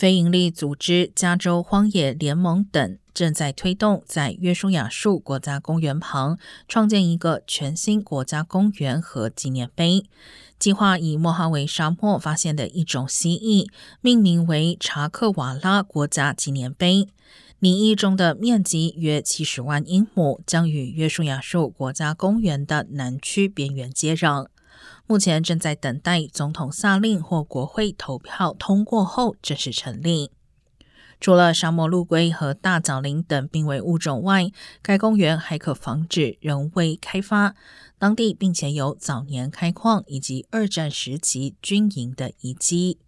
非营利组织加州荒野联盟等正在推动在约书亚树国家公园旁创建一个全新国家公园和纪念碑。计划以莫哈维沙漠发现的一种蜥蜴命名为查克瓦拉国家纪念碑。拟议中的面积约七十万英亩，将与约书亚树国家公园的南区边缘接壤。目前正在等待总统下令或国会投票通过后正式成立。除了沙漠陆龟和大枣林等濒危物种外，该公园还可防止人为开发当地，并且有早年开矿以及二战时期军营的遗迹。